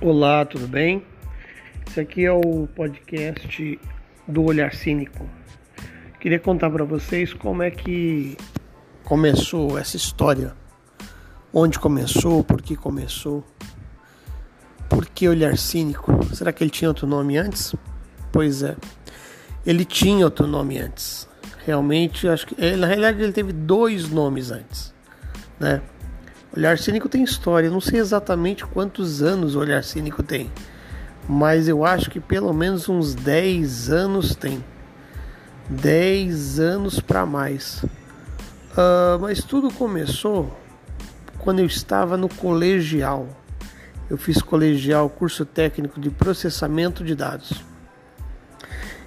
Olá, tudo bem? Esse aqui é o podcast do Olhar Cínico. Queria contar para vocês como é que começou essa história. Onde começou, por que começou. Por que Olhar Cínico? Será que ele tinha outro nome antes? Pois é. Ele tinha outro nome antes. Realmente, acho que eh, na realidade ele teve dois nomes antes, né? Olhar Cínico tem história, não sei exatamente quantos anos o Olhar Cínico tem, mas eu acho que pelo menos uns 10 anos tem. 10 anos para mais. Uh, mas tudo começou quando eu estava no colegial. Eu fiz colegial, curso técnico de processamento de dados.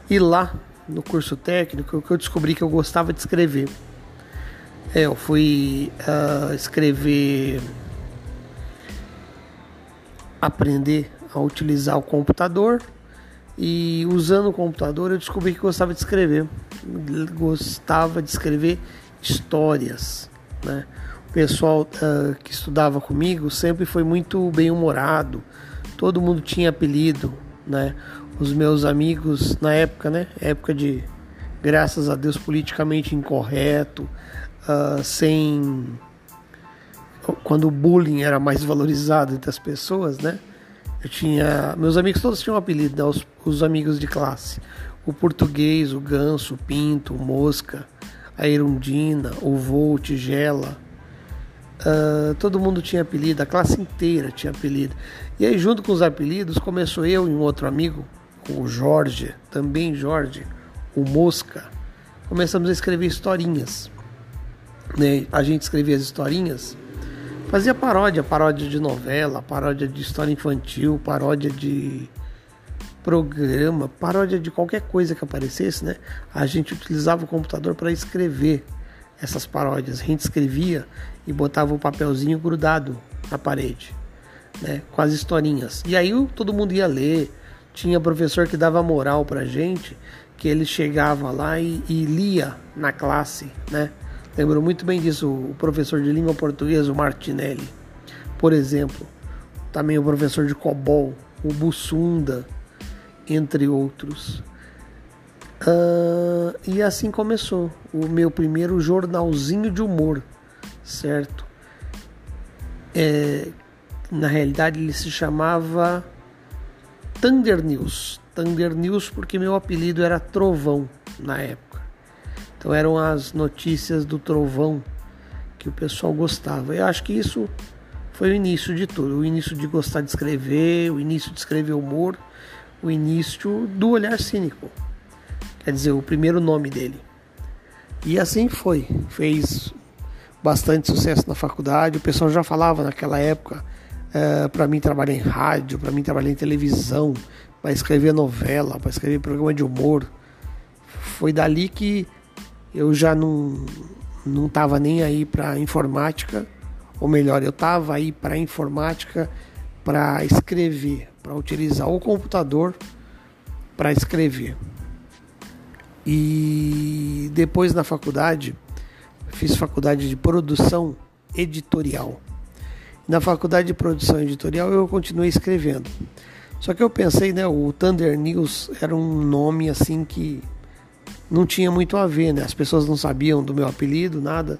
E lá no curso técnico eu descobri que eu gostava de escrever. É, eu fui uh, escrever, aprender a utilizar o computador e usando o computador eu descobri que gostava de escrever. Gostava de escrever histórias, né? O pessoal uh, que estudava comigo sempre foi muito bem humorado. Todo mundo tinha apelido, né? Os meus amigos na época, né? Época de graças a Deus politicamente incorreto, uh, sem quando o bullying era mais valorizado entre as pessoas, né? Eu tinha meus amigos todos tinham um apelido, né? os, os amigos de classe, o português, o ganso, o pinto, o mosca, a erundina, o voo, tigela. Uh, todo mundo tinha apelido, a classe inteira tinha apelido. E aí, junto com os apelidos, começou eu e um outro amigo, o Jorge, também Jorge, o Mosca, começamos a escrever historinhas né, a gente escrevia as historinhas, fazia paródia, paródia de novela, paródia de história infantil, paródia de programa, paródia de qualquer coisa que aparecesse, né? A gente utilizava o computador para escrever essas paródias. A gente escrevia e botava o um papelzinho grudado na parede, né? Com as historinhas. E aí todo mundo ia ler. Tinha professor que dava moral pra gente, que ele chegava lá e, e lia na classe, né? Lembro muito bem disso o professor de língua portuguesa, o Martinelli, por exemplo. Também o professor de COBOL, o Bussunda, entre outros. Uh, e assim começou o meu primeiro jornalzinho de humor, certo? É, na realidade ele se chamava Thunder News. Thunder News porque meu apelido era Trovão na época. Então eram as notícias do trovão que o pessoal gostava. Eu acho que isso foi o início de tudo, o início de gostar de escrever, o início de escrever humor, o início do olhar cínico. Quer dizer, o primeiro nome dele. E assim foi. Fez bastante sucesso na faculdade. O pessoal já falava naquela época é, para mim trabalhar em rádio, para mim trabalhar em televisão, para escrever novela, para escrever programa de humor. Foi dali que eu já não não estava nem aí para informática, ou melhor, eu estava aí para informática para escrever, para utilizar o computador para escrever. E depois na faculdade, fiz faculdade de produção editorial. Na faculdade de produção editorial eu continuei escrevendo. Só que eu pensei, né, o Thunder News era um nome assim que não tinha muito a ver, né? As pessoas não sabiam do meu apelido, nada.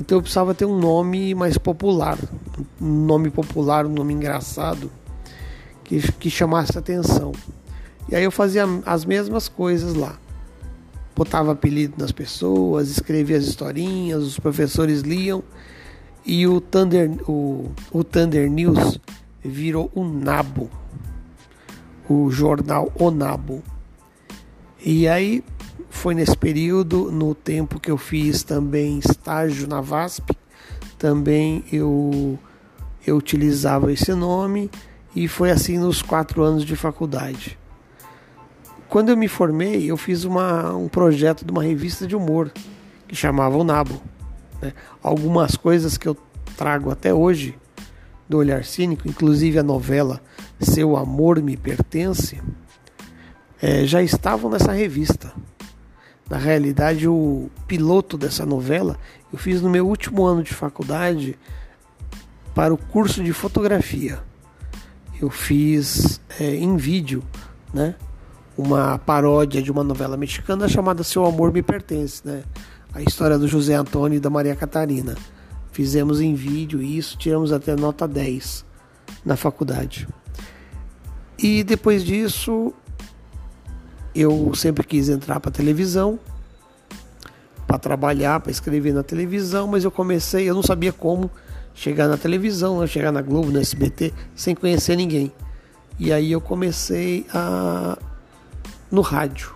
Então eu precisava ter um nome mais popular, um nome popular, um nome engraçado, que, que chamasse atenção. E aí eu fazia as mesmas coisas lá. Botava apelido nas pessoas, escrevia as historinhas, os professores liam. E o Thunder, o, o Thunder News virou o Nabo, o jornal O Nabo. E aí foi nesse período, no tempo que eu fiz também estágio na VASP, também eu, eu utilizava esse nome e foi assim nos quatro anos de faculdade. Quando eu me formei, eu fiz uma, um projeto de uma revista de humor que chamava o Nabo. Né? Algumas coisas que eu trago até hoje do Olhar Cínico, inclusive a novela Seu Amor Me Pertence, é, já estavam nessa revista. Na realidade, o piloto dessa novela eu fiz no meu último ano de faculdade para o curso de fotografia. eu fiz é, em vídeo, né? Uma paródia de uma novela mexicana chamada Seu Amor Me Pertence, né? A história do José Antônio e da Maria Catarina. Fizemos em vídeo isso, tiramos até nota 10 na faculdade. E depois disso, eu sempre quis entrar para televisão, para trabalhar, para escrever na televisão, mas eu comecei, eu não sabia como chegar na televisão, né, chegar na Globo, no SBT, sem conhecer ninguém. E aí eu comecei a no rádio.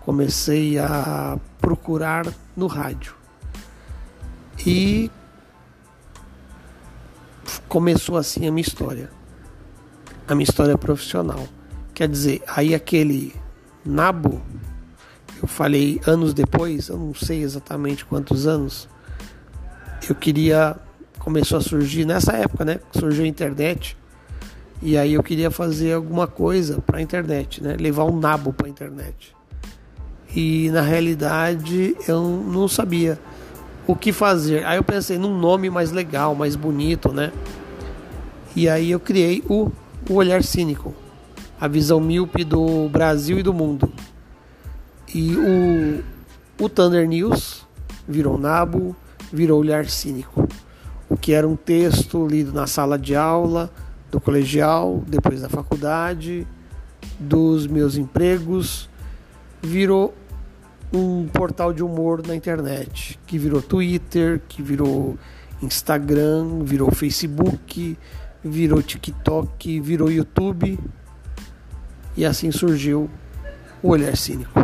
Comecei a procurar no rádio. E começou assim a minha história. A minha história profissional. Quer dizer, aí aquele nabo, eu falei anos depois, eu não sei exatamente quantos anos, eu queria começou a surgir nessa época, né? Surgiu a internet. E aí eu queria fazer alguma coisa para a internet, né? Levar um nabo para a internet. E na realidade eu não sabia o que fazer. Aí eu pensei num nome mais legal, mais bonito, né? E aí eu criei o, o Olhar Cínico, a visão míope do Brasil e do mundo. E o, o Thunder News virou nabo, virou Olhar Cínico o que era um texto lido na sala de aula, do colegial, depois da faculdade, dos meus empregos, virou um portal de humor na internet, que virou Twitter, que virou Instagram, virou Facebook, virou TikTok, virou YouTube. E assim surgiu o Olhar Cínico.